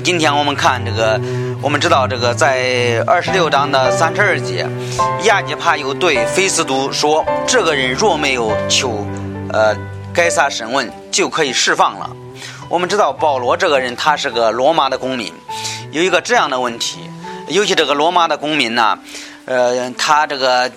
今天我们看这个，我们知道这个在二十六章的三十二节，亚基帕又对菲斯都说：“这个人若没有求，呃，该撒审问，就可以释放了。”我们知道保罗这个人他是个罗马的公民，有一个这样的问题，尤其这个罗马的公民呢，呃，他这个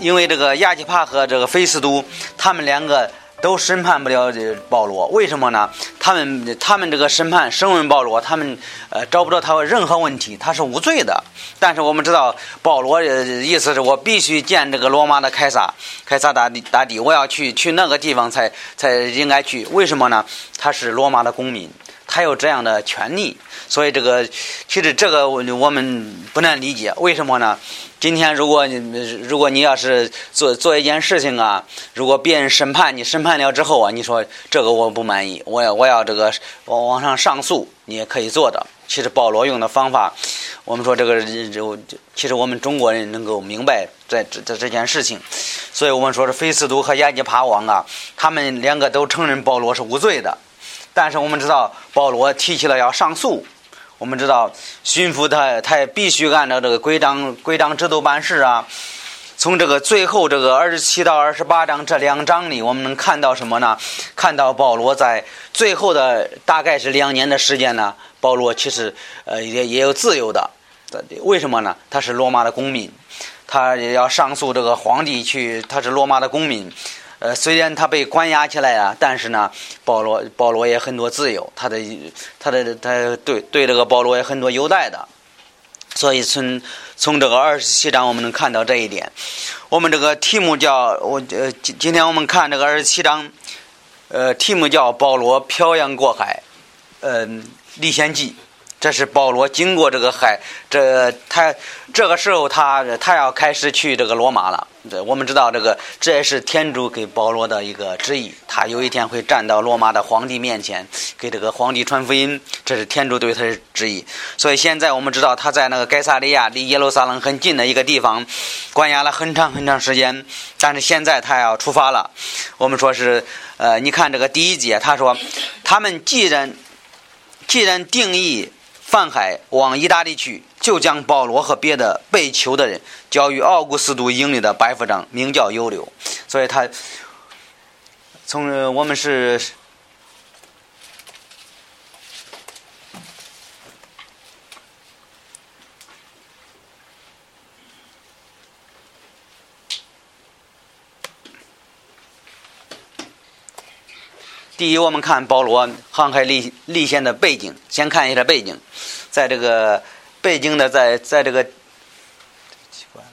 因为这个亚基帕和这个菲斯都，他们两个。都审判不了保罗，为什么呢？他们他们这个审判审问保罗，他们呃找不到他任何问题，他是无罪的。但是我们知道保罗的意思是我必须见这个罗马的凯撒，凯撒大帝大帝，我要去去那个地方才才应该去。为什么呢？他是罗马的公民，他有这样的权利。所以这个其实这个我们不难理解，为什么呢？今天，如果你如果你要是做做一件事情啊，如果别人审判你，审判了之后啊，你说这个我不满意，我要我要这个往往上上诉，你也可以做的。其实保罗用的方法，我们说这个就其实我们中国人能够明白这这这件事情，所以我们说是菲斯都和亚基帕王啊，他们两个都承认保罗是无罪的，但是我们知道保罗提起了要上诉。我们知道，巡抚他他也必须按照这个规章规章制度办事啊。从这个最后这个二十七到二十八章这两章里，我们能看到什么呢？看到保罗在最后的大概是两年的时间呢，保罗其实呃也也有自由的。为什么呢？他是罗马的公民，他也要上诉这个皇帝去，他是罗马的公民。呃，虽然他被关押起来了，但是呢，保罗保罗也很多自由，他的他的他对对这个保罗也很多优待的，所以从从这个二十七章我们能看到这一点。我们这个题目叫我呃今今天我们看这个二十七章，呃题目叫保罗漂洋过海，嗯历险记。这是保罗经过这个海，这他这个时候他他要开始去这个罗马了。这我们知道，这个这也是天主给保罗的一个旨意。他有一天会站到罗马的皇帝面前，给这个皇帝传福音。这是天主对他的旨意。所以现在我们知道他在那个盖萨利亚离耶路撒冷很近的一个地方关押了很长很长时间。但是现在他要出发了。我们说是呃，你看这个第一节，他说他们既然既然定义。泛海往意大利去，就将保罗和别的被囚的人交于奥古斯都营里的白夫长，名叫尤留。所以他从我们是第一，我们看保罗航海历历险的背景，先看一下背景。在这个北京的，在在这个奇怪了，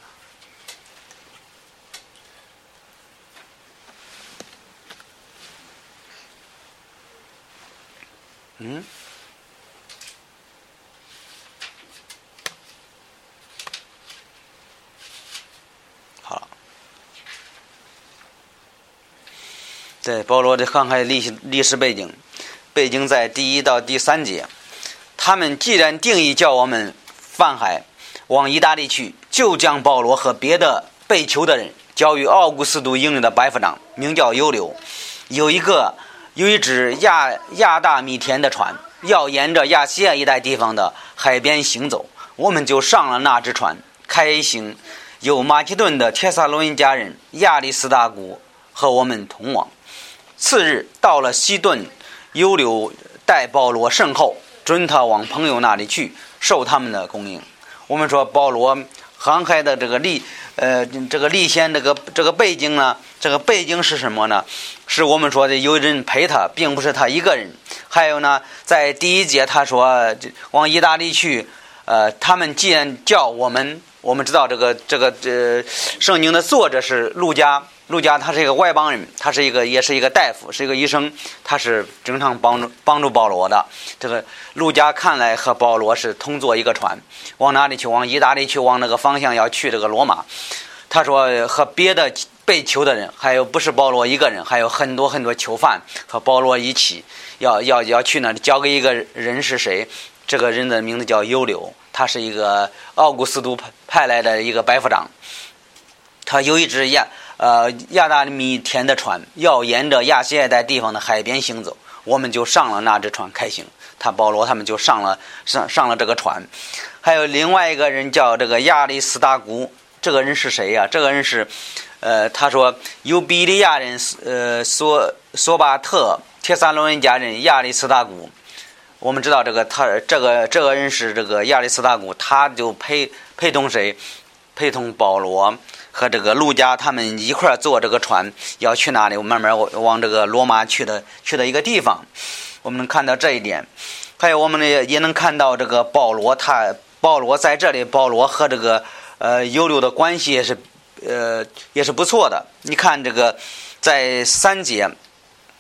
嗯，好了，在保罗的航海历史历史背景，背景在第一到第三节。他们既然定义叫我们泛海往意大利去，就将保罗和别的被囚的人交于奥古斯都营里的白夫长，名叫尤留。有一个有一只亚亚大米田的船，要沿着亚细亚一带地方的海边行走，我们就上了那只船，开行，有马其顿的铁萨罗尼家人亚里斯大古和我们同往。次日到了西顿，尤留待保罗甚后。准他往朋友那里去，受他们的供应。我们说保罗航海的这个历，呃，这个历险这个这个背景呢，这个背景是什么呢？是我们说的有人陪他，并不是他一个人。还有呢，在第一节他说往意大利去，呃，他们既然叫我们，我们知道这个这个这圣经的作者是路加。陆家他是一个外邦人，他是一个也是一个大夫，是一个医生，他是经常帮助帮助保罗的。这个陆家看来和保罗是同坐一个船，往哪里去？往意大利去，往那个方向要去这个罗马。他说和别的被囚的人，还有不是保罗一个人，还有很多很多囚犯和保罗一起要要要去那里交给一个人是谁？这个人的名字叫尤留，他是一个奥古斯都派派来的一个白夫长，他有一只亚。呃，亚大米田的船要沿着亚细亚带地方的海边行走，我们就上了那只船开行。他保罗他们就上了上上了这个船。还有另外一个人叫这个亚历斯大古，这个人是谁呀？这个人是，呃，他说由比利亚人呃索索巴特、铁萨罗人家人亚历斯大古。我们知道这个他这个这个人是这个亚历斯大古，他就陪陪同谁？陪同保罗和这个路加他们一块坐这个船要去哪里？慢慢往这个罗马去的去的一个地方。我们能看到这一点，还有我们呢也能看到这个保罗他。保罗在这里，保罗和这个呃犹流的关系也是呃也是不错的。你看这个在三节，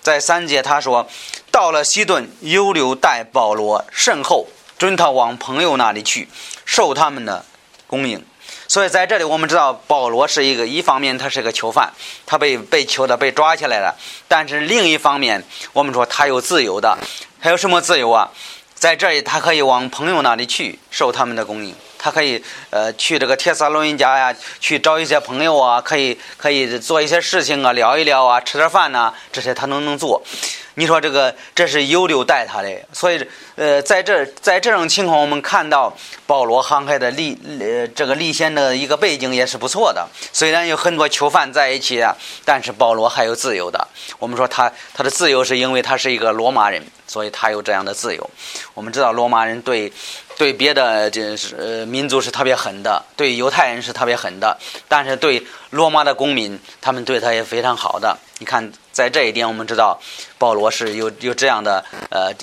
在三节他说，到了西顿，犹流待保罗甚厚，准他往朋友那里去，受他们的供应。所以在这里，我们知道保罗是一个一方面他是个囚犯，他被被囚的被抓起来了，但是另一方面，我们说他有自由的，还有什么自由啊？在这里，他可以往朋友那里去受他们的供应。他可以呃去这个铁萨罗尼家呀，去找一些朋友啊，可以可以做一些事情啊，聊一聊啊，吃点饭呐，这些他都能做。你说这个这是有留带他的，所以呃，在这在这种情况，我们看到保罗航海的历呃这个历险的一个背景也是不错的。虽然有很多囚犯在一起啊，但是保罗还有自由的。我们说他他的自由是因为他是一个罗马人，所以他有这样的自由。我们知道罗马人对。对别的这是呃民族是特别狠的，对犹太人是特别狠的，但是对罗马的公民，他们对他也非常好的。你看，在这一点，我们知道保罗是有有这样的呃，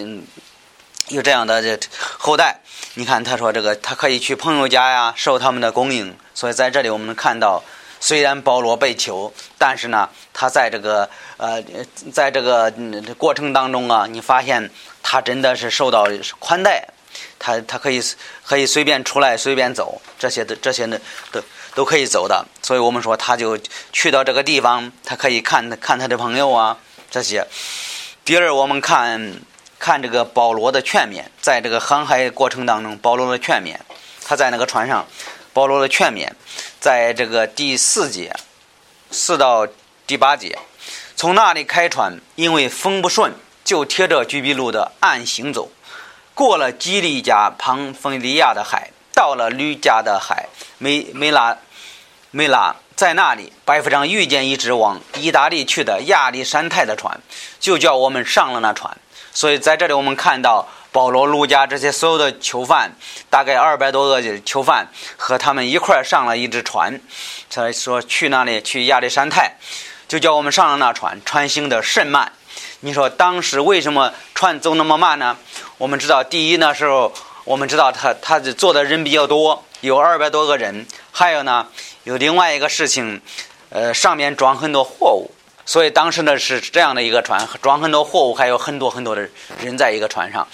有这样的这后代。你看，他说这个他可以去朋友家呀，受他们的供应。所以在这里，我们看到，虽然保罗被囚，但是呢，他在这个呃，在这个过程当中啊，你发现他真的是受到宽待。他他可以可以随便出来随便走，这些的这些呢都都可以走的，所以我们说他就去到这个地方，他可以看看他的朋友啊这些。第二，我们看看这个保罗的劝勉，在这个航海过程当中，保罗的劝勉，他在那个船上，保罗的劝勉，在这个第四节四到第八节，从那里开船，因为风不顺，就贴着居比路的岸行走。过了基利加庞菲利亚的海，到了吕加的海梅梅拉梅拉，在那里，白夫长遇见一只往意大利去的亚历山泰的船，就叫我们上了那船。所以在这里，我们看到保罗、路加这些所有的囚犯，大概二百多个囚犯和他们一块上了一只船。他说去那里去亚历山泰，就叫我们上了那船，船行的甚慢。你说当时为什么船走那么慢呢？我们知道，第一那时候，我们知道他他坐的人比较多，有二百多个人。还有呢，有另外一个事情，呃，上面装很多货物，所以当时呢是这样的一个船，装很多货物，还有很多很多的人在一个船上，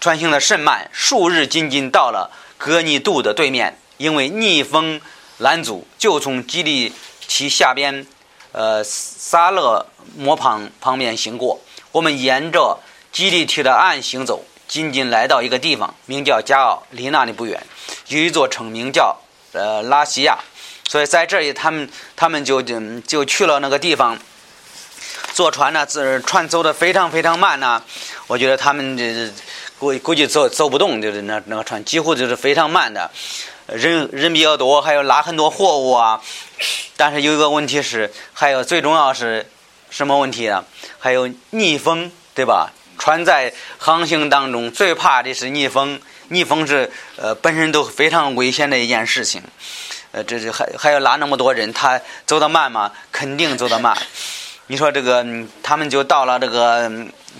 船行的甚慢，数日仅仅到了格尼度的对面，因为逆风拦阻，就从基利其下边。呃，萨勒摩旁旁边行过，我们沿着基利提的岸行走，仅仅来到一个地方，名叫加奥，离那里不远，有一座城名叫呃拉西亚，所以在这里，他们他们就就就去了那个地方。坐船呢，这船走的非常非常慢呢，我觉得他们这估估计走走不动，就是那那个船几乎就是非常慢的。人人比较多，还有拉很多货物啊。但是有一个问题是，还有最重要是什么问题呢？还有逆风，对吧？船在航行当中最怕的是逆风，逆风是呃本身都非常危险的一件事情。呃，这是还还要拉那么多人，他走得慢吗？肯定走得慢。你说这个，他们就到了这个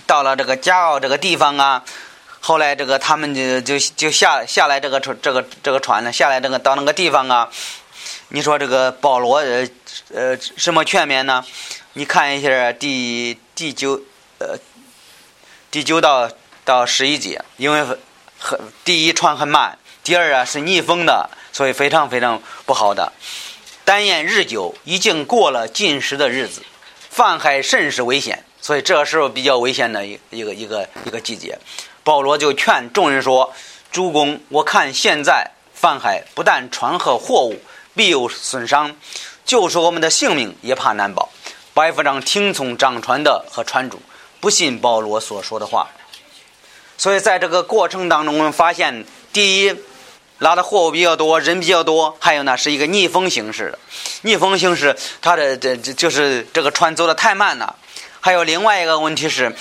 到了这个加奥这个地方啊。后来这个他们就就就下下来这个船这个这个船呢下来这个到那个地方啊，你说这个保罗呃呃什么全面呢？你看一下第第九呃第九到到十一节，因为很第一船很慢，第二啊是逆风的，所以非常非常不好的。但言日久，已经过了进食的日子，泛海甚是危险，所以这个时候比较危险的一一个一个一个季节。保罗就劝众人说：“主公，我看现在泛海不但船和货物必有损伤，就是我们的性命也怕难保。”白夫长听从掌船的和船主，不信保罗所说的话。所以在这个过程当中，我们发现，第一，拉的货物比较多，人比较多，还有呢是一个逆风形式的。逆风形式，它的这这就是这个船走的太慢了。还有另外一个问题是，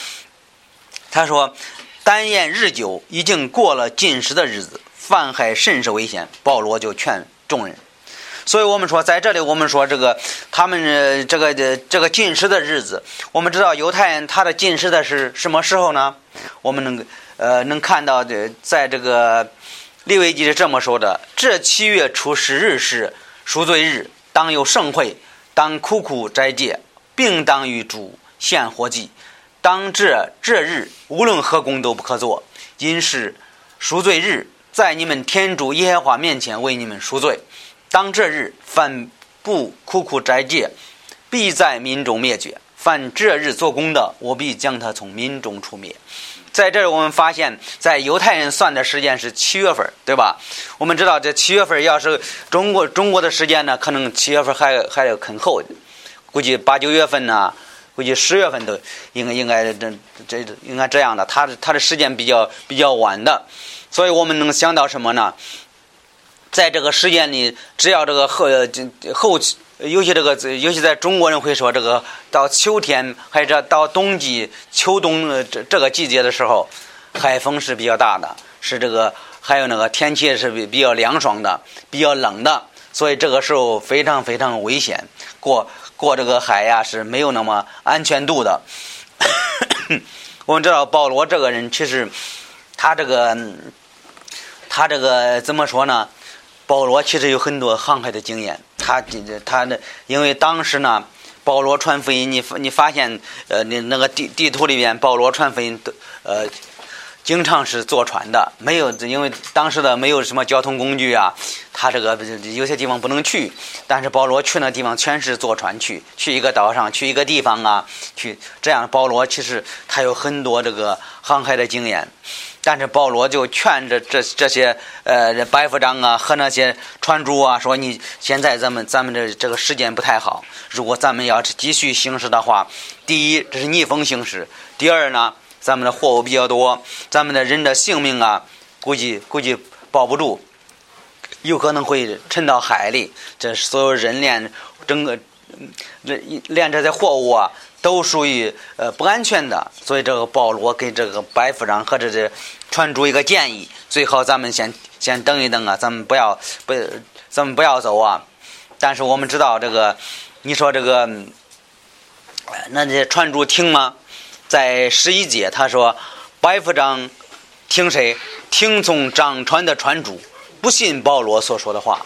他说，单言日久，已经过了禁食的日子，泛海甚是危险。保罗就劝众人。所以我们说，在这里我们说这个他们这个这个禁食的日子，我们知道犹太人他的禁食的是什么时候呢？我们能呃能看到的，在这个利未记是这么说的：这七月初十日是赎罪日，当有盛会，当苦苦斋戒，并当与主献活祭。当这这日无论何工都不可做，因是赎罪日，在你们天主耶和华面前为你们赎罪。当这日，凡不苦苦斋戒，必在民中灭绝；凡这日做工的，我必将他从民中除灭。在这儿，我们发现，在犹太人算的时间是七月份，对吧？我们知道，这七月份要是中国中国的时间呢，可能七月份还还要更后，估计八九月份呢，估计十月份都应该应该这这应该这样的。他他的时间比较比较晚的，所以我们能想到什么呢？在这个时间里，只要这个后后期，尤其这个，尤其在中国人会说，这个到秋天，或者到冬季、秋冬这这个季节的时候，海风是比较大的，是这个还有那个天气是比比较凉爽的，比较冷的，所以这个时候非常非常危险，过过这个海呀是没有那么安全度的。我们知道保罗这个人，其实他这个他这个怎么说呢？保罗其实有很多航海的经验，他他的因为当时呢，保罗传福音，你你发现呃，那那个地地图里边，保罗传福音都呃，经常是坐船的，没有因为当时的没有什么交通工具啊，他这个有些地方不能去，但是保罗去那地方全是坐船去，去一个岛上，去一个地方啊，去这样，保罗其实他有很多这个航海的经验。但是保罗就劝着这这些呃白夫长啊和那些船主啊说：“你现在咱们咱们这这个时间不太好，如果咱们要是继续行驶的话，第一这是逆风行驶，第二呢咱们的货物比较多，咱们的人的性命啊估计估计保不住，有可能会沉到海里。这所有人连整个连连这些货物啊。”都属于呃不安全的，所以这个保罗给这个白夫长和这这船主一个建议，最好咱们先先等一等啊，咱们不要不咱们不要走啊。但是我们知道这个，你说这个，那这船主听吗？在十一节他说，白夫长听谁？听从掌船的船主，不信保罗所说的话。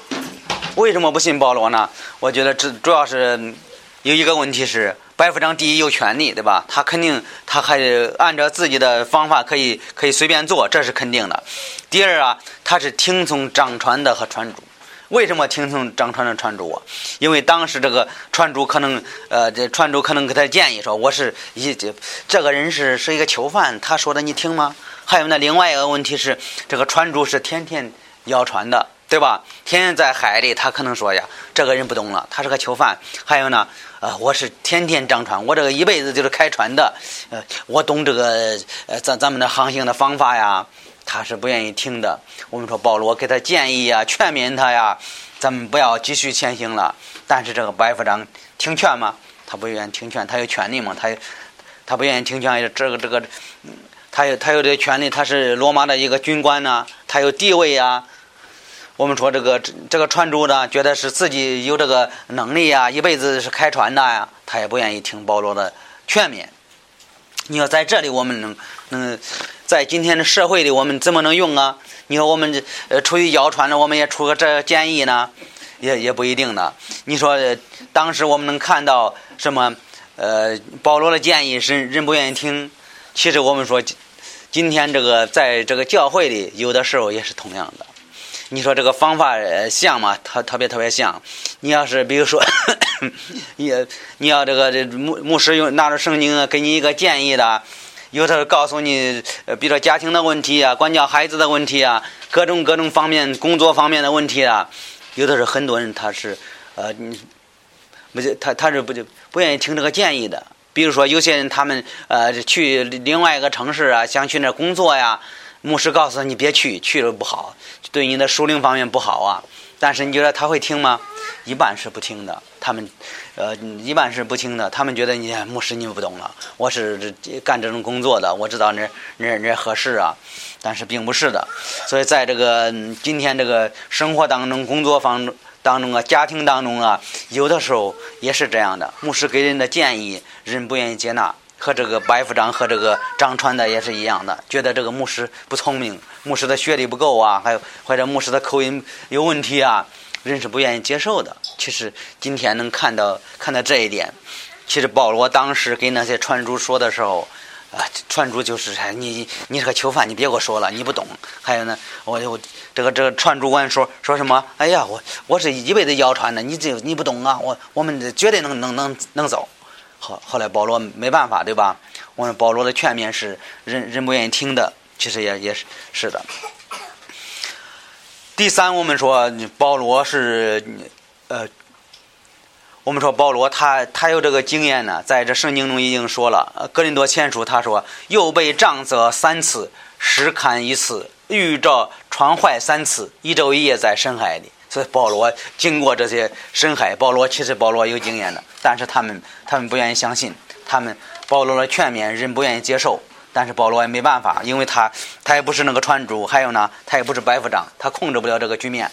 为什么不信保罗呢？我觉得这主要是有一个问题是。白夫长第一有权利，对吧？他肯定他还按照自己的方法可以可以随便做，这是肯定的。第二啊，他是听从掌船的和船主。为什么听从张船的船主啊？因为当时这个船主可能呃，这船主可能给他建议说：“我是一这这个人是是一个囚犯，他说的你听吗？”还有呢，另外一个问题是，这个船主是天天摇船的，对吧？天天在海里，他可能说呀：“这个人不懂了，他是个囚犯。”还有呢。呃，我是天天张船，我这个一辈子就是开船的，呃，我懂这个呃咱咱们的航行的方法呀，他是不愿意听的。我们说保罗给他建议呀，劝勉他呀，咱们不要继续前行了。但是这个白夫长听劝吗？他不愿意听劝，他有权利嘛，他他不愿意听劝，这个这个，他有他有这个权利，他是罗马的一个军官呢，他有地位呀。我们说这个这个船主呢，觉得是自己有这个能力啊，一辈子是开船的呀，他也不愿意听保罗的劝勉。你要在这里，我们能嗯在今天的社会里，我们怎么能用啊？你说我们呃出去摇船的，我们也出个这建议呢，也也不一定的。你说当时我们能看到什么？呃，保罗的建议是人不愿意听。其实我们说今天这个在这个教会里，有的时候也是同样的。你说这个方法像吗？特特别特别像。你要是比如说，你你要这个这牧牧师用拿着圣经给你一个建议的，有的告诉你，呃比如说家庭的问题啊，管教孩子的问题啊，各种各种方面工作方面的问题啊，有的是很多人他是呃，不就他他是不就不愿意听这个建议的。比如说有些人他们呃去另外一个城市啊，想去那工作呀，牧师告诉他你别去，去了不好，对你的属灵方面不好啊。但是你觉得他会听吗？一般是不听的。他们，呃，一般是不听的。他们觉得你牧师你不懂了，我是干这种工作的，我知道那那那合适啊。但是并不是的。所以在这个今天这个生活当中、工作方当中啊、家庭当中啊，有的时候也是这样的。牧师给人的建议，人不愿意接纳。和这个白副长和这个张川的也是一样的，觉得这个牧师不聪明，牧师的学历不够啊，还有或者牧师的口音有问题啊，人是不愿意接受的。其实今天能看到看到这一点，其实保罗当时给那些船主说的时候，啊，船主就是你你是个囚犯，你别给我说了，你不懂。还有呢，我我这个这个船主官说说什么？哎呀，我我是一辈子谣传的，你这你不懂啊，我我们绝对能能能能走。后后来保罗没办法，对吧？我们保罗的劝勉是人人不愿意听的，其实也也是是的。第三，我们说保罗是呃，我们说保罗他他有这个经验呢，在这圣经中已经说了，《格林多前书》他说又被杖责三次，石砍一次，遇着船坏三次，一昼一夜在深海里。所以保罗经过这些深海，保罗其实保罗有经验的，但是他们他们不愿意相信，他们保罗的劝勉人不愿意接受，但是保罗也没办法，因为他他也不是那个船主，还有呢，他也不是白副长，他控制不了这个局面。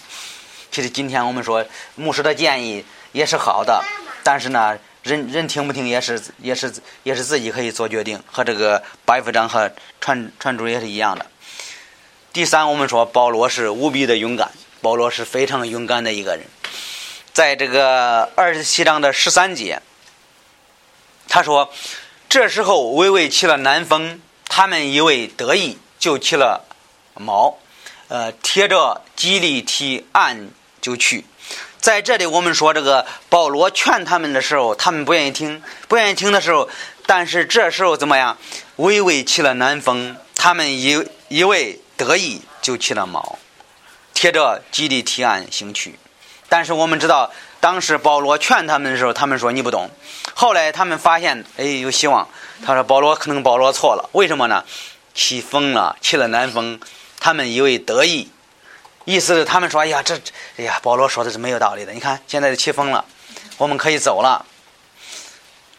其实今天我们说牧师的建议也是好的，但是呢，人人听不听也是也是也是自己可以做决定，和这个白副长和船船主也是一样的。第三，我们说保罗是无比的勇敢。保罗是非常勇敢的一个人，在这个二十七章的十三节，他说：“这时候微微起了南风，他们以为得意，就起了毛，呃，贴着基利提岸就去。”在这里，我们说这个保罗劝他们的时候，他们不愿意听，不愿意听的时候，但是这时候怎么样？微微起了南风，他们以以为得意，就起了毛。贴着基地提案行去，但是我们知道，当时保罗劝他们的时候，他们说你不懂。后来他们发现，哎，有希望。他说保罗可能保罗错了，为什么呢？起风了，起了南风，他们以为得意，意思是他们说，哎呀，这，哎呀，保罗说的是没有道理的。你看现在起风了，我们可以走了。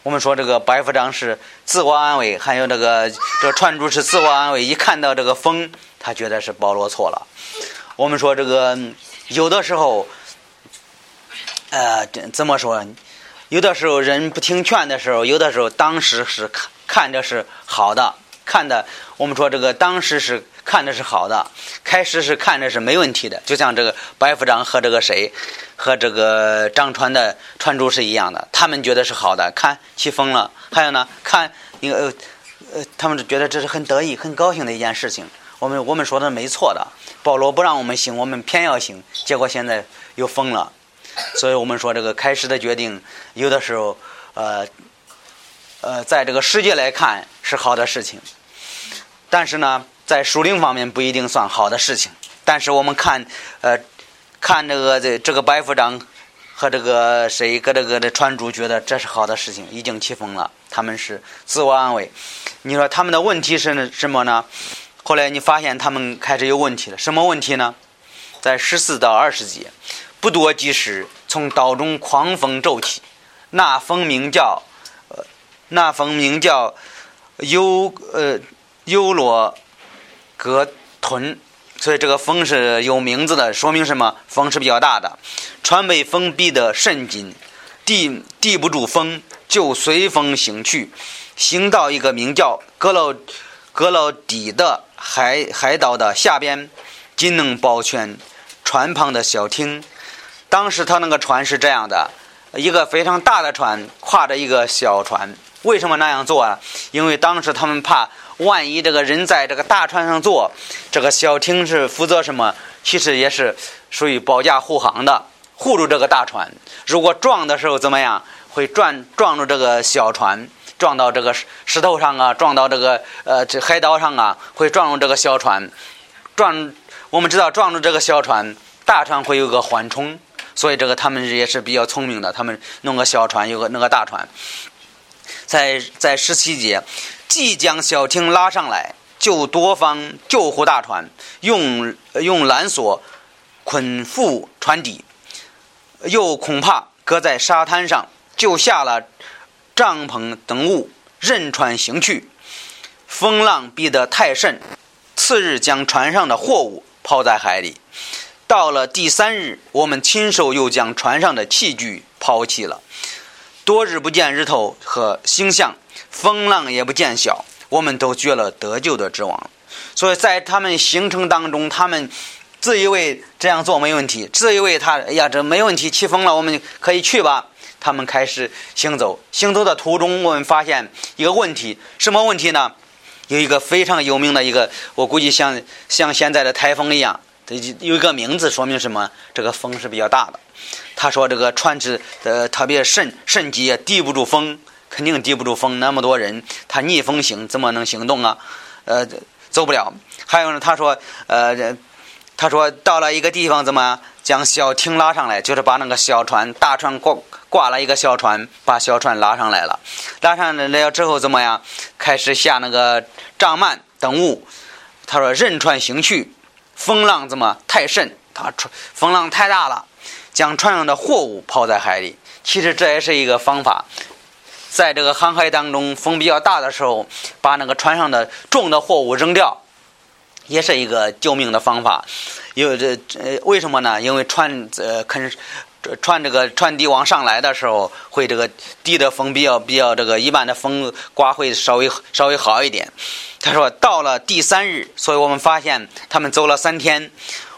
我们说这个白副长是自我安慰，还有这个这船主是自我安慰。一看到这个风，他觉得是保罗错了。我们说这个有的时候，呃，怎么说？有的时候人不听劝的时候，有的时候当时是看看着是好的，看的。我们说这个当时是看着是好的，开始是看着是没问题的。就像这个白副长和这个谁，和这个张川的川主是一样的，他们觉得是好的，看起风了。还有呢，看一个呃呃，他们觉得这是很得意、很高兴的一件事情。我们我们说的没错的，保罗不让我们行，我们偏要行，结果现在又疯了。所以我们说这个开始的决定，有的时候，呃，呃，在这个世界来看是好的事情，但是呢，在属灵方面不一定算好的事情。但是我们看，呃，看这个这这个白副长和这个谁搁这个的船主觉得这是好的事情，已经起风了，他们是自我安慰。你说他们的问题是什么呢？后来你发现他们开始有问题了，什么问题呢？在十四到二十节，不多即时，从岛中狂风骤起，那风名叫，呃，那风名叫尤呃尤罗格屯，所以这个风是有名字的，说明什么？风是比较大的，船被风逼得甚紧，抵抵不住风，就随风行去，行到一个名叫格劳格劳底的。海海岛的下边，仅能保全船旁的小艇。当时他那个船是这样的，一个非常大的船跨着一个小船。为什么那样做啊？因为当时他们怕，万一这个人在这个大船上坐，这个小艇是负责什么？其实也是属于保驾护航的，护住这个大船。如果撞的时候怎么样？会撞撞住这个小船。撞到这个石头上啊，撞到这个呃这海岛上啊，会撞住这个小船。撞，我们知道撞住这个小船，大船会有个缓冲，所以这个他们也是比较聪明的，他们弄个小船，有个弄个大船。在在十七节，即将小艇拉上来，就多方救护大船，用用缆索捆缚船底，又恐怕搁在沙滩上，就下了帐篷等物，任船行去。风浪逼得太甚，次日将船上的货物抛在海里。到了第三日，我们亲手又将船上的器具抛弃了。多日不见日头和星象，风浪也不见小，我们都绝了得救的指望。所以在他们行程当中，他们自以为这样做没问题，自以为他哎呀这没问题，起风了，我们可以去吧。他们开始行走，行走的途中，我们发现一个问题，什么问题呢？有一个非常有名的一个，我估计像像现在的台风一样，有一个名字，说明什么？这个风是比较大的。他说这个船只呃特别慎慎急，抵不住风，肯定抵不住风。那么多人，他逆风行，怎么能行动啊？呃，走不了。还有呢，他说呃，他说到了一个地方，怎么将小艇拉上来？就是把那个小船大船挂挂了一个小船，把小船拉上来了。拉上来了之后怎么样？开始下那个。帐幔等物，他说任船行去，风浪这么太甚？他船风浪太大了，将船上的货物抛在海里。其实这也是一个方法，在这个航海当中，风比较大的时候，把那个船上的重的货物扔掉，也是一个救命的方法。因为这呃，为什么呢？因为船呃肯。船这个船底往上来的时候，会这个地的风比较比较这个一般的风刮会稍微稍微好一点。他说到了第三日，所以我们发现他们走了三天，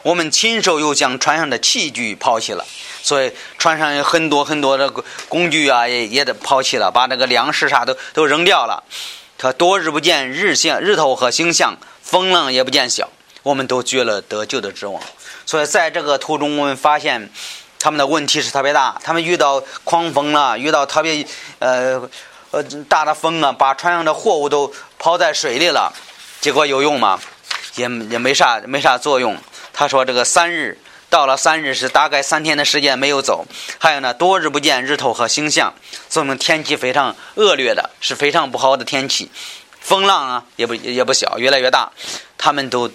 我们亲手又将船上的器具抛弃了，所以船上有很多很多的工具啊也也得抛弃了，把那个粮食啥都都扔掉了。他多日不见日相日头和星象，风浪也不见小，我们都绝了得救的指望。所以在这个途中，我们发现。他们的问题是特别大，他们遇到狂风了，遇到特别呃呃大的风啊，把船上的货物都抛在水里了，结果有用吗？也也没啥没啥作用。他说这个三日到了三日是大概三天的时间没有走，还有呢多日不见日头和星象，说明天气非常恶劣的，是非常不好的天气，风浪啊也不也不小，越来越大，他们都。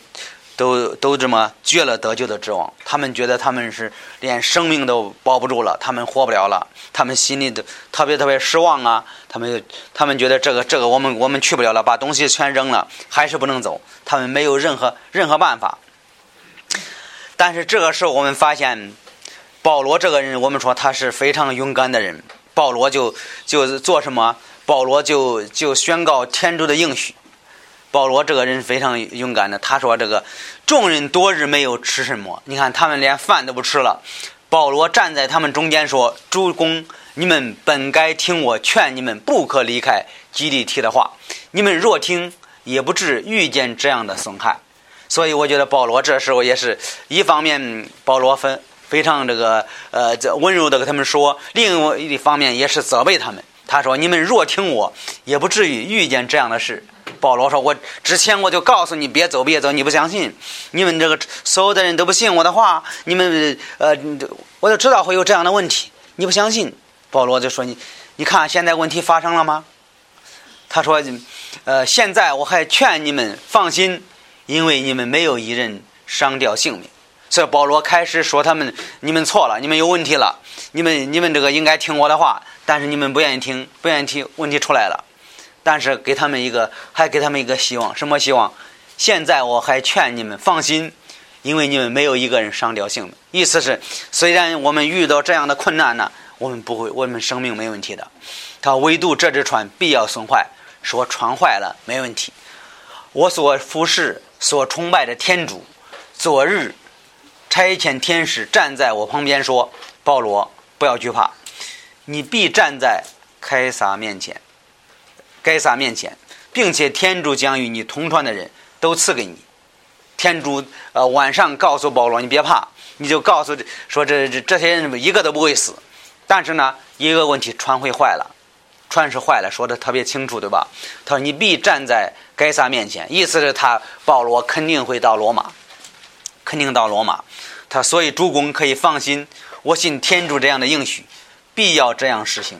都都这么绝了得救的指望，他们觉得他们是连生命都保不住了，他们活不了了，他们心里都特别特别失望啊！他们他们觉得这个这个我们我们去不了了，把东西全扔了，还是不能走，他们没有任何任何办法。但是这个时候我们发现，保罗这个人，我们说他是非常勇敢的人，保罗就就做什么？保罗就就宣告天主的应许。保罗这个人非常勇敢的，他说：“这个众人多日没有吃什么，你看他们连饭都不吃了。”保罗站在他们中间说：“主公，你们本该听我劝你们不可离开基地提的话，你们若听，也不至遇见这样的损害。”所以我觉得保罗这时候也是一方面，保罗非非常这个呃温柔的跟他们说；另一方面也是责备他们。他说：“你们若听我，也不至于遇见这样的事。”保罗说：“我之前我就告诉你别走，别走，你不相信。你们这个所有的人都不信我的话，你们呃，我就知道会有这样的问题，你不相信。”保罗就说：“你，你看现在问题发生了吗？”他说：“呃，现在我还劝你们放心，因为你们没有一人伤掉性命。”所以保罗开始说：“他们，你们错了，你们有问题了，你们你们这个应该听我的话，但是你们不愿意听，不愿意听，问题出来了。”但是给他们一个，还给他们一个希望，什么希望？现在我还劝你们放心，因为你们没有一个人伤掉性命。意思是，虽然我们遇到这样的困难呢，我们不会，我们生命没问题的。他唯独这只船必要损坏，说船坏了没问题。我所服侍、所崇拜的天主，昨日差遣天使站在我旁边说：“保罗，不要惧怕，你必站在凯撒面前。”该撒面前，并且天主将与你同船的人都赐给你。天主呃晚上告诉保罗，你别怕，你就告诉说这这这些人一个都不会死。但是呢，一个问题，船会坏了，船是坏了，说的特别清楚，对吧？他说你必站在该撒面前，意思是他保罗肯定会到罗马，肯定到罗马。他所以主公可以放心，我信天主这样的应许，必要这样实行。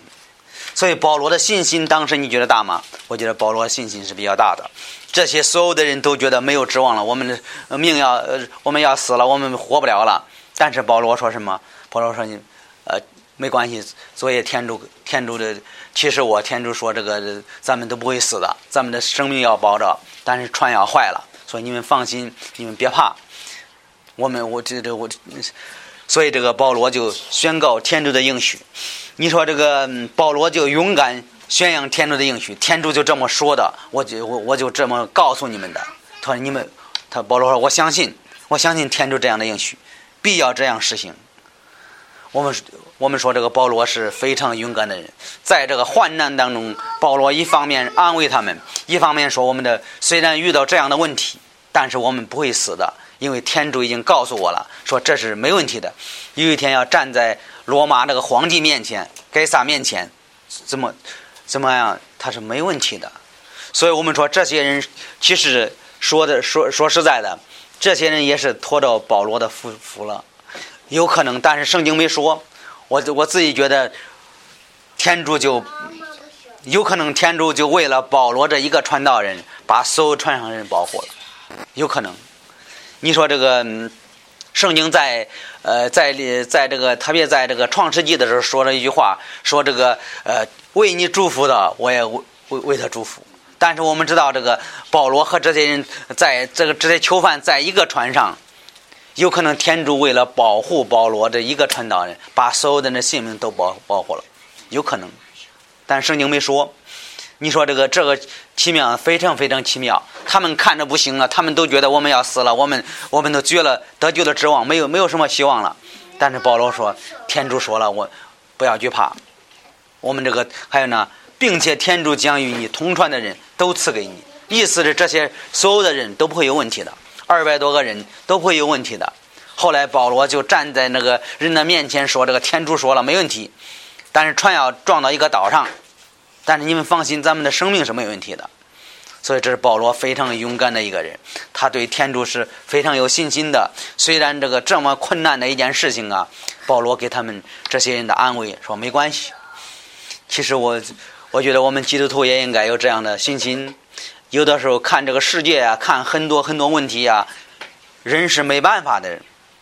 所以保罗的信心当时你觉得大吗？我觉得保罗信心是比较大的。这些所有的人都觉得没有指望了，我们的命要我们要死了，我们活不了了。但是保罗说什么？保罗说你呃没关系，所以天主天主的其实我天主说这个咱们都不会死的，咱们的生命要保着，但是船要坏了，所以你们放心，你们别怕。我们我这这我，所以这个保罗就宣告天主的应许。你说这个保罗就勇敢宣扬天主的应许，天主就这么说的，我就我我就这么告诉你们的。他说你们，他保罗说我相信，我相信天主这样的应许，必要这样实行。我们我们说这个保罗是非常勇敢的人，在这个患难当中，保罗一方面安慰他们，一方面说我们的虽然遇到这样的问题，但是我们不会死的，因为天主已经告诉我了，说这是没问题的。有一天要站在。罗马那个皇帝面前，该撒面前，怎么怎么样？他是没问题的。所以我们说，这些人其实说的说说实在的，这些人也是托着保罗的福福了。有可能，但是圣经没说。我我自己觉得，天主就有可能，天主就为了保罗这一个传道人，把所有传上人保护了。有可能，你说这个。圣经在，呃，在在这个特别在这个创世纪的时候说了一句话，说这个呃为你祝福的，我也为为为他祝福。但是我们知道，这个保罗和这些人在这个这些囚犯在一个船上，有可能天主为了保护保罗这一个传道人，把所有的人性命都保保护了，有可能，但圣经没说。你说这个这个奇妙，非常非常奇妙。他们看着不行了，他们都觉得我们要死了，我们我们都绝了得救的指望，没有没有什么希望了。但是保罗说，天主说了，我不要惧怕。我们这个还有呢，并且天主将与你同船的人都赐给你，意思是这些所有的人都不会有问题的，二百多个人都不会有问题的。后来保罗就站在那个人的面前说：“这个天主说了没问题，但是船要撞到一个岛上。”但是你们放心，咱们的生命是没有问题的。所以这是保罗非常勇敢的一个人，他对天主是非常有信心的。虽然这个这么困难的一件事情啊，保罗给他们这些人的安慰说没关系。其实我我觉得我们基督徒也应该有这样的信心。有的时候看这个世界啊，看很多很多问题啊，人是没办法的。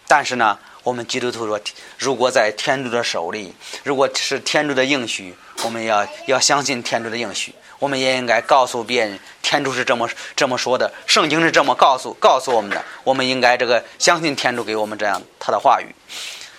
但是呢，我们基督徒说，如果在天主的手里，如果是天主的应许。我们要要相信天主的应许，我们也应该告诉别人，天主是这么这么说的，圣经是这么告诉告诉我们的。我们应该这个相信天主给我们这样他的话语。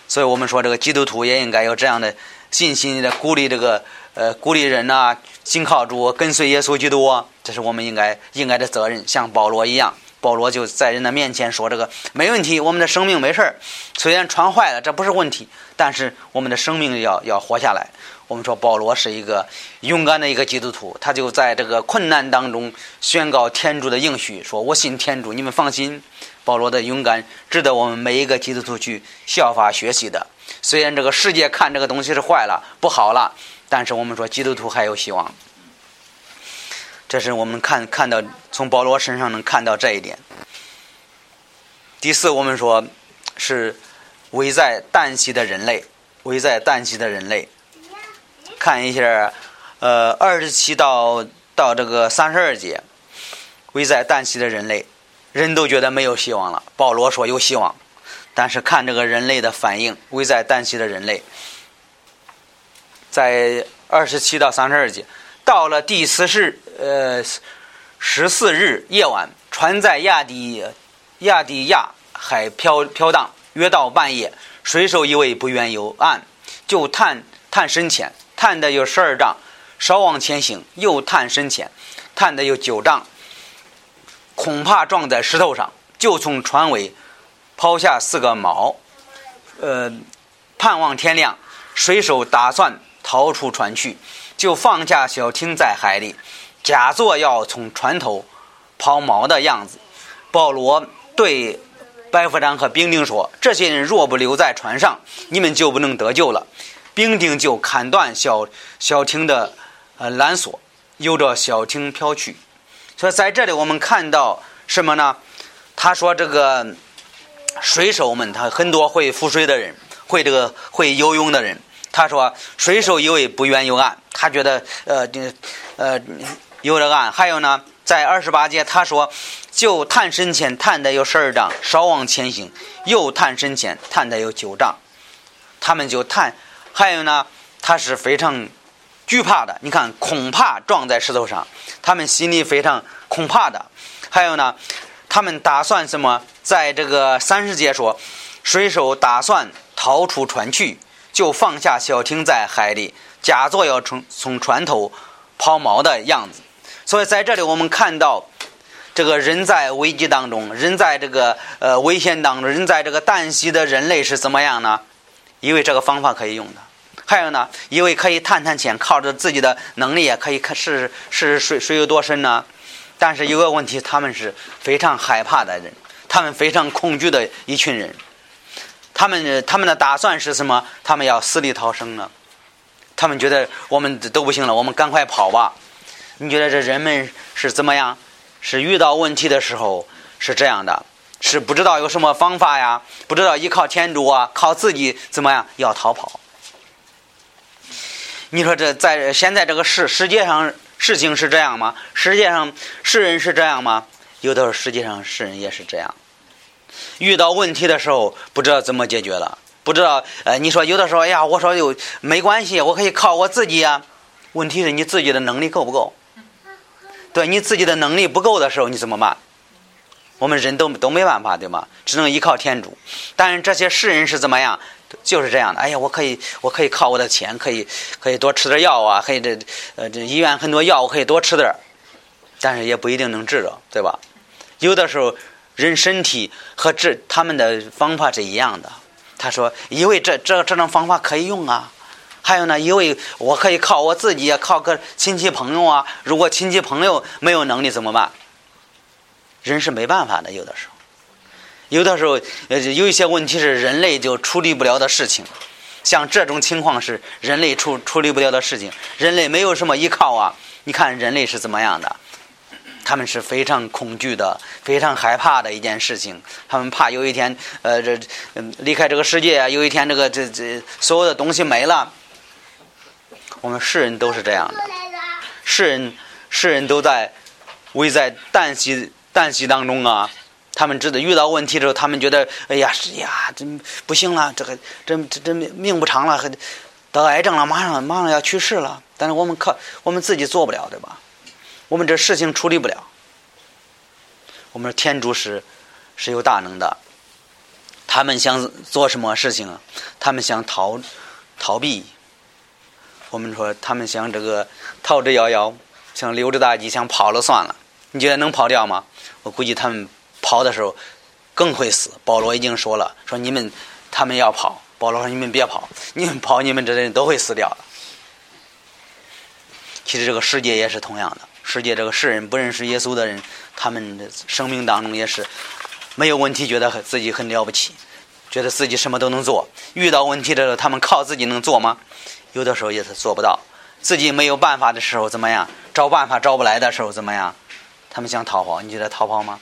所以我们说，这个基督徒也应该有这样的信心的鼓励，这个呃鼓励人呐，信靠主，跟随耶稣基督，这是我们应该应该的责任。像保罗一样，保罗就在人的面前说：“这个没问题，我们的生命没事儿，虽然船坏了，这不是问题，但是我们的生命要要活下来。”我们说保罗是一个勇敢的一个基督徒，他就在这个困难当中宣告天主的应许，说我信天主，你们放心。保罗的勇敢值得我们每一个基督徒去效法学习的。虽然这个世界看这个东西是坏了、不好了，但是我们说基督徒还有希望。这是我们看看到从保罗身上能看到这一点。第四，我们说是危在旦夕的人类，危在旦夕的人类。看一下，呃，二十七到到这个三十二节，危在旦夕的人类，人都觉得没有希望了。保罗说有希望，但是看这个人类的反应，危在旦夕的人类，在二十七到三十二节，到了第四日，呃，十四日夜晚，船在亚底亚底亚海飘飘荡，约到半夜，水手一位不愿游岸，就探探深浅。探的有十二丈，稍往前行，又探深浅，探的有九丈，恐怕撞在石头上，就从船尾抛下四个锚，呃，盼望天亮。水手打算逃出船去，就放下小艇在海里，假作要从船头抛锚的样子。保罗对白夫长和兵丁说：“这些人若不留在船上，你们就不能得救了。”兵丁就砍断小小艇的呃缆索，由着小艇飘去。所以在这里我们看到什么呢？他说这个水手们，他很多会浮水的人，会这个会游泳的人，他说：“水手以为不远有岸，他觉得呃呃有这岸。还有呢，在二十八节他说，就探深浅探的有十二丈，稍往前行，又探深浅探的有九丈。他们就探。还有呢，他是非常惧怕的。你看，恐怕撞在石头上，他们心里非常恐怕的。还有呢。”他们打算什么？在这个三十节说，水手打算逃出船去，就放下小艇在海里，假作要从从船头抛锚的样子。所以在这里，我们看到这个人在危机当中，人在这个呃危险当中，人在这个旦夕的人类是怎么样呢？因为这个方法可以用的。还有呢，因为可以探探浅，靠着自己的能力也可以看是是水水有多深呢？但是有个问题，他们是非常害怕的人，他们非常恐惧的一群人。他们他们的打算是什么？他们要死里逃生呢？他们觉得我们都不行了，我们赶快跑吧。你觉得这人们是怎么样？是遇到问题的时候是这样的，是不知道有什么方法呀？不知道依靠天主啊，靠自己怎么样？要逃跑。你说这在现在这个世世界上？事情是这样吗？世界上世人是这样吗？有的时候世界上世人也是这样。遇到问题的时候，不知道怎么解决了，不知道。呃，你说有的时候，哎呀，我说有没关系，我可以靠我自己呀。问题是你自己的能力够不够？对你自己的能力不够的时候，你怎么办？我们人都都没办法，对吗？只能依靠天主。但是这些世人是怎么样？就是这样的，哎呀，我可以，我可以靠我的钱，可以，可以多吃点药啊，可以这，呃，这医院很多药，我可以多吃点但是也不一定能治着，对吧？有的时候人身体和治他们的方法是一样的。他说，因为这这这种方法可以用啊。还有呢，因为我可以靠我自己，靠个亲戚朋友啊。如果亲戚朋友没有能力怎么办？人是没办法的，有的时候。有的时候，呃，有一些问题是人类就处理不了的事情，像这种情况是人类处处理不了的事情，人类没有什么依靠啊。你看人类是怎么样的？他们是非常恐惧的，非常害怕的一件事情。他们怕有一天，呃，这嗯离开这个世界啊，有一天这个这这所有的东西没了。我们世人都是这样的，世人世人都在危在旦夕旦夕当中啊。他们知道遇到问题之后，他们觉得，哎呀，是呀，真不行了，这个，这这这命命不长了，得癌症了，马上马上要去世了。但是我们靠我们自己做不了，对吧？我们这事情处理不了。我们说天主是是有大能的，他们想做什么事情？他们想逃逃避。我们说他们想这个逃之夭夭，想溜之大吉，想跑了算了。你觉得能跑掉吗？我估计他们。跑的时候更会死。保罗已经说了，说你们他们要跑。保罗说你们别跑，你们跑，你们这些人都会死掉的。其实这个世界也是同样的，世界这个世人不认识耶稣的人，他们的生命当中也是没有问题，觉得自己很了不起，觉得自己什么都能做。遇到问题的时候，他们靠自己能做吗？有的时候也是做不到。自己没有办法的时候怎么样？找办法找不来的时候怎么样？他们想逃跑，你觉得逃跑吗？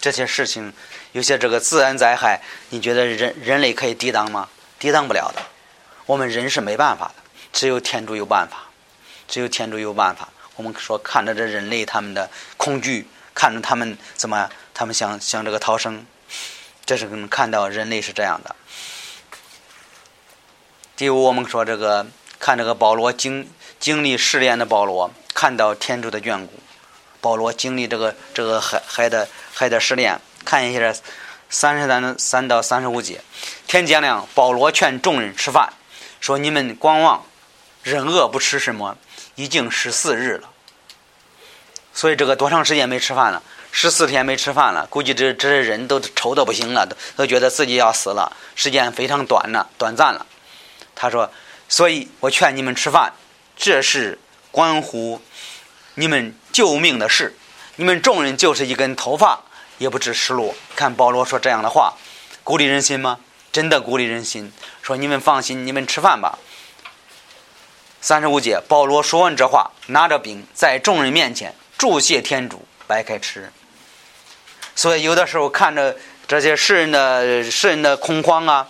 这些事情，有些这个自然灾害，你觉得人人类可以抵挡吗？抵挡不了的。我们人是没办法的，只有天主有办法，只有天主有办法。我们说看着这人类他们的恐惧，看着他们怎么，他们想想这个逃生，这是能看到人类是这样的。第五，我们说这个看这个保罗经经历试炼的保罗，看到天主的眷顾。保罗经历这个这个海海的海的试炼，看一下三十三三到三十五节。天将亮，保罗劝众人吃饭，说：“你们观望，忍饿不吃什么，已经十四日了。所以这个多长时间没吃饭了？十四天没吃饭了，估计这这些人都愁的不行了，都都觉得自己要死了。时间非常短了，短暂了。他说：所以我劝你们吃饭，这是关乎。”你们救命的事，你们众人就是一根头发也不知失落。看保罗说这样的话，鼓励人心吗？真的鼓励人心。说你们放心，你们吃饭吧。三十五节，保罗说完这话，拿着饼在众人面前祝谢天主，掰开吃。所以有的时候看着这些世人的世人的恐慌啊，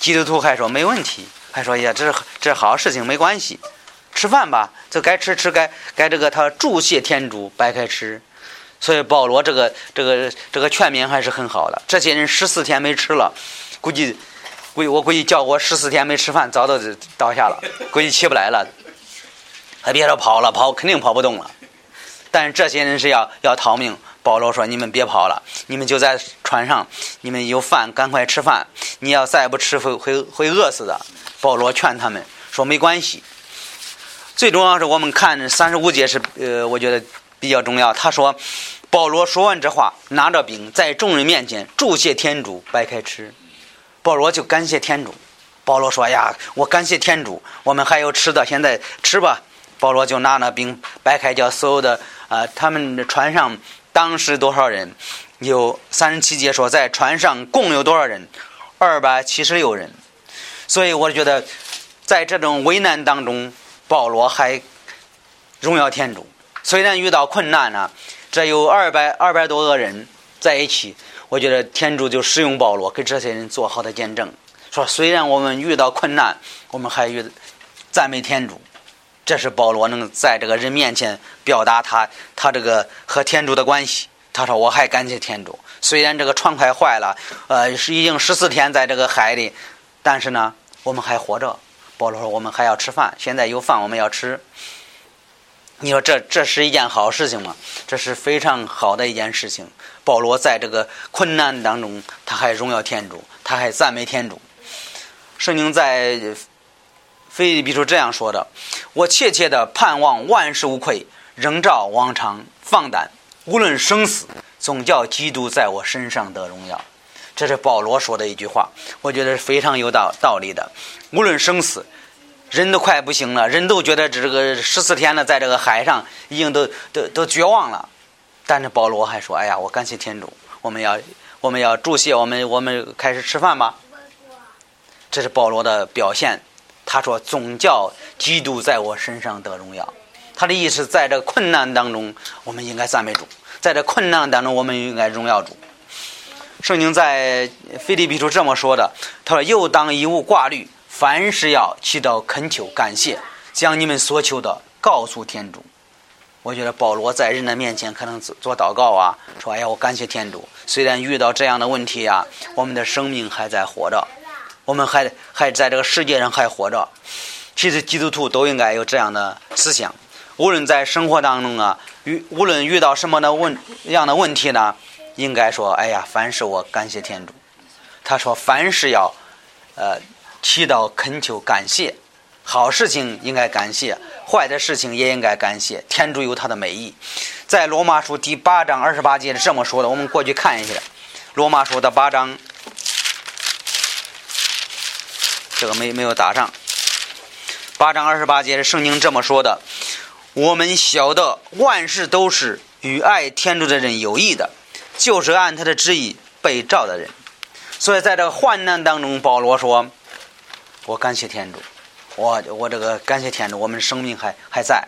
基督徒还说没问题。还说呀，这是这是好事情，没关系，吃饭吧，这该吃吃，该该这个他祝谢天主，白开吃。所以保罗这个这个这个劝勉还是很好的。这些人十四天没吃了，估计估计我估计叫我十四天没吃饭，早都倒下了，估计起不来了。还别说跑了，跑肯定跑不动了。但是这些人是要要逃命。保罗说：“你们别跑了，你们就在船上，你们有饭赶快吃饭。你要再不吃，会会会饿死的。”保罗劝他们说：“没关系。”最重要是我们看三十五节是呃，我觉得比较重要。他说：“保罗说完这话，拿着饼在众人面前祝谢天主，掰开吃。”保罗就感谢天主。保罗说：“呀，我感谢天主，我们还有吃的，现在吃吧。”保罗就拿那饼掰开，叫所有的啊，他们的船上。当时多少人？有三十七节说，在船上共有多少人？二百七十六人。所以我觉得，在这种危难当中，保罗还荣耀天主。虽然遇到困难呢，这有二百二百多个人在一起，我觉得天主就使用保罗给这些人做好的见证。说虽然我们遇到困难，我们还遇赞美天主。这是保罗能在这个人面前表达他他这个和天主的关系。他说：“我还感谢天主，虽然这个船快坏了，呃，是已经十四天在这个海里，但是呢，我们还活着。”保罗说：“我们还要吃饭，现在有饭我们要吃。”你说这这是一件好事情吗？这是非常好的一件事情。保罗在这个困难当中，他还荣耀天主，他还赞美天主。圣经在。菲利比书这样说的：“我切切的盼望万事无愧，仍照往常放胆，无论生死，总叫基督在我身上得荣耀。”这是保罗说的一句话，我觉得是非常有道道理的。无论生死，人都快不行了，人都觉得这个十四天了，在这个海上已经都都都绝望了。但是保罗还说：“哎呀，我感谢天主，我们要我们要祝谢，我们我们开始吃饭吧。”这是保罗的表现。他说：“总叫基督在我身上得荣耀。”他的意思，在这困难当中，我们应该赞美主；在这困难当中，我们应该荣耀主。圣经在腓立比书这么说的：“他说，又当一物挂虑，凡事要祈祷恳求感谢，将你们所求的告诉天主。”我觉得保罗在人的面前可能做祷告啊，说：“哎呀，我感谢天主，虽然遇到这样的问题啊，我们的生命还在活着。”我们还还在这个世界上还活着，其实基督徒都应该有这样的思想。无论在生活当中啊，遇无论遇到什么的问样的问题呢，应该说：“哎呀，凡事我感谢天主。”他说：“凡事要呃祈祷恳求感谢，好事情应该感谢，坏的事情也应该感谢。天主有他的美意。”在罗马书第八章二十八节是这么说的，我们过去看一下。罗马书的八章。这个没没有打上。八章二十八节是圣经这么说的：“我们晓得万事都是与爱天主的人有益的，就是按他的旨意被召的人。”所以在这个患难当中，保罗说：“我感谢天主，我我这个感谢天主，我们生命还还在。”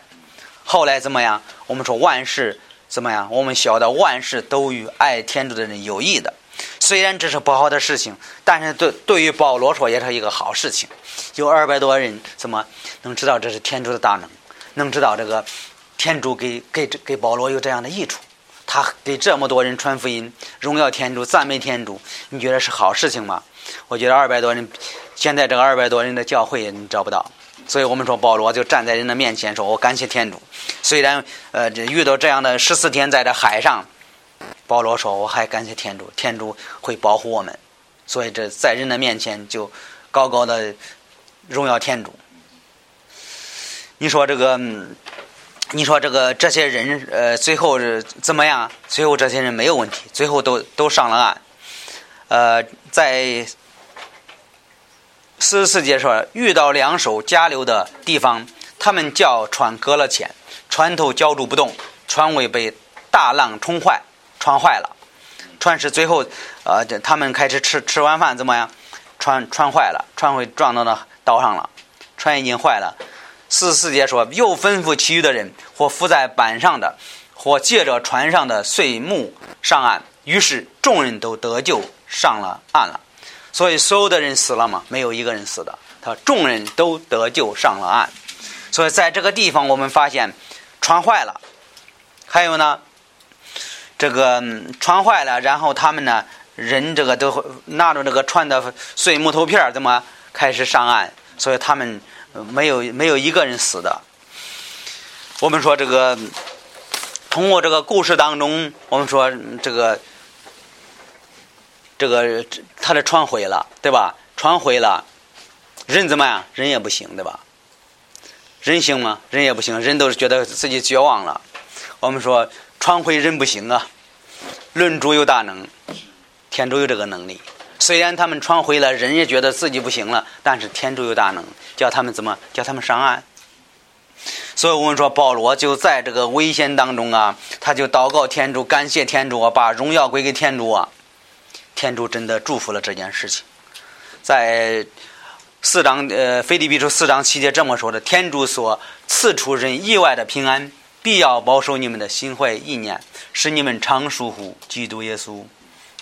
后来怎么样？我们说万事怎么样？我们晓得万事都与爱天主的人有益的。虽然这是不好的事情，但是对对于保罗说也是一个好事情。有二百多人怎么能知道这是天主的大能？能知道这个天主给给给保罗有这样的益处？他给这么多人传福音，荣耀天主，赞美天主，你觉得是好事情吗？我觉得二百多人，现在这个二百多人的教会你找不到，所以我们说保罗就站在人的面前说：“我感谢天主。”虽然呃，遇到这样的十四天在这海上。保罗说：“我还感谢天主，天主会保护我们，所以这在人的面前就高高的荣耀天主。你说这个，你说这个这些人，呃，最后是怎么样？最后这些人没有问题，最后都都上了岸。呃，在十四节说，遇到两手加流的地方，他们叫船搁了浅，船头浇住不动，船尾被大浪冲坏。”船坏了，船是最后，呃，他们开始吃吃完饭怎么样？船船坏了，船会撞到那岛上了，船已经坏了。四十四节说，又吩咐其余的人，或浮在板上的，或借着船上的碎木上岸。于是众人都得救上了岸了。所以所有的人死了嘛，没有一个人死的。他众人都得救上了岸。所以在这个地方，我们发现船坏了，还有呢，这个船坏了，然后他们呢，人这个都拿着这个船的碎木头片怎么开始上岸？所以他们没有没有一个人死的。我们说这个通过这个故事当中，我们说这个这个他的船毁了，对吧？船毁了，人怎么样？人也不行，对吧？人行吗？人也不行，人都是觉得自己绝望了。我们说船毁人不行啊，论主有大能，天主有这个能力。虽然他们船毁了，人也觉得自己不行了，但是天主有大能，叫他们怎么？叫他们上岸。所以我们说，保罗就在这个危险当中啊，他就祷告天主，感谢天主啊，把荣耀归给天主啊。天主真的祝福了这件事情。在四章呃，腓立比书四章七节这么说的：天主所赐出人意外的平安，必要保守你们的心怀意念，使你们常属乎基督耶稣。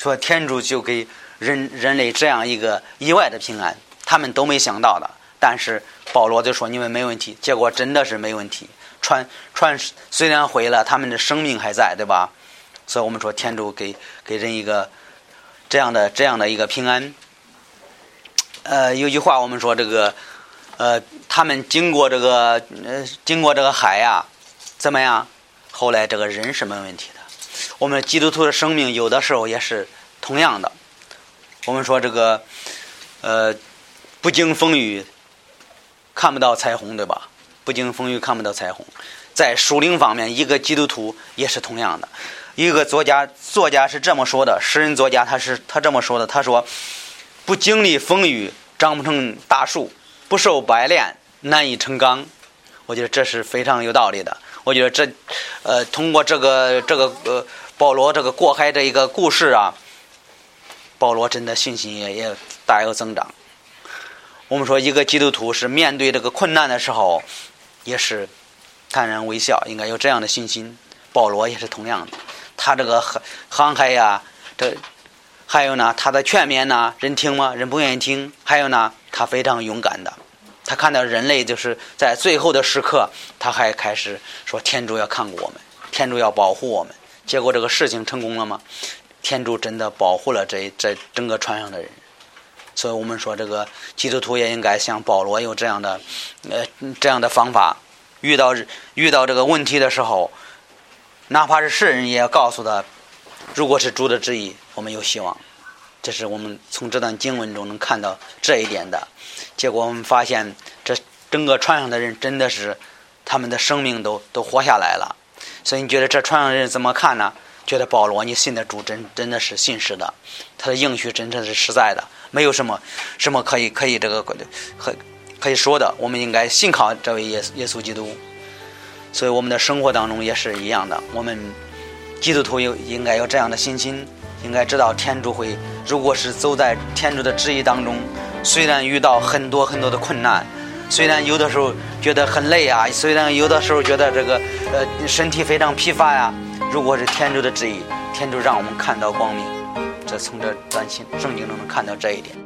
说天主就给人人类这样一个意外的平安，他们都没想到的，但是。保罗就说：“你们没问题。”结果真的是没问题。船船虽然毁了，他们的生命还在，对吧？所以我们说，天主给给人一个这样的这样的一个平安。呃，有句话我们说，这个呃，他们经过这个呃，经过这个海呀，怎么样？后来这个人是没问题的。我们基督徒的生命有的时候也是同样的。我们说这个呃，不经风雨。看不到彩虹，对吧？不经风雨看不到彩虹。在属灵方面，一个基督徒也是同样的。一个作家，作家是这么说的：诗人作家，他是他这么说的。他说：“不经历风雨，长不成大树；不受百炼，难以成钢。”我觉得这是非常有道理的。我觉得这，呃，通过这个这个呃保罗这个过海这一个故事啊，保罗真的信心也也大有增长。我们说，一个基督徒是面对这个困难的时候，也是坦然微笑，应该有这样的信心。保罗也是同样的，他这个航航海呀，这还有呢，他的劝勉呢，人听吗？人不愿意听。还有呢，他非常勇敢的，他看到人类就是在最后的时刻，他还开始说：“天主要看顾我们，天主要保护我们。”结果这个事情成功了吗？天主真的保护了这这整个船上的人。所以我们说，这个基督徒也应该像保罗有这样的，呃，这样的方法。遇到遇到这个问题的时候，哪怕是世人，也要告诉他，如果是主的旨意，我们有希望。这是我们从这段经文中能看到这一点的。结果我们发现，这整个船上的人真的是他们的生命都都活下来了。所以你觉得这船上的人怎么看呢？觉得保罗，你信的主真真的是信实的，他的应许真的是实在的。没有什么什么可以可以这个可可以说的，我们应该信靠这位耶耶稣基督。所以我们的生活当中也是一样的，我们基督徒有应该有这样的信心，应该知道天主会，如果是走在天主的旨意当中，虽然遇到很多很多的困难，虽然有的时候觉得很累啊，虽然有的时候觉得这个呃身体非常疲乏呀，如果是天主的旨意，天主让我们看到光明。这从这段圣经中能看到这一点。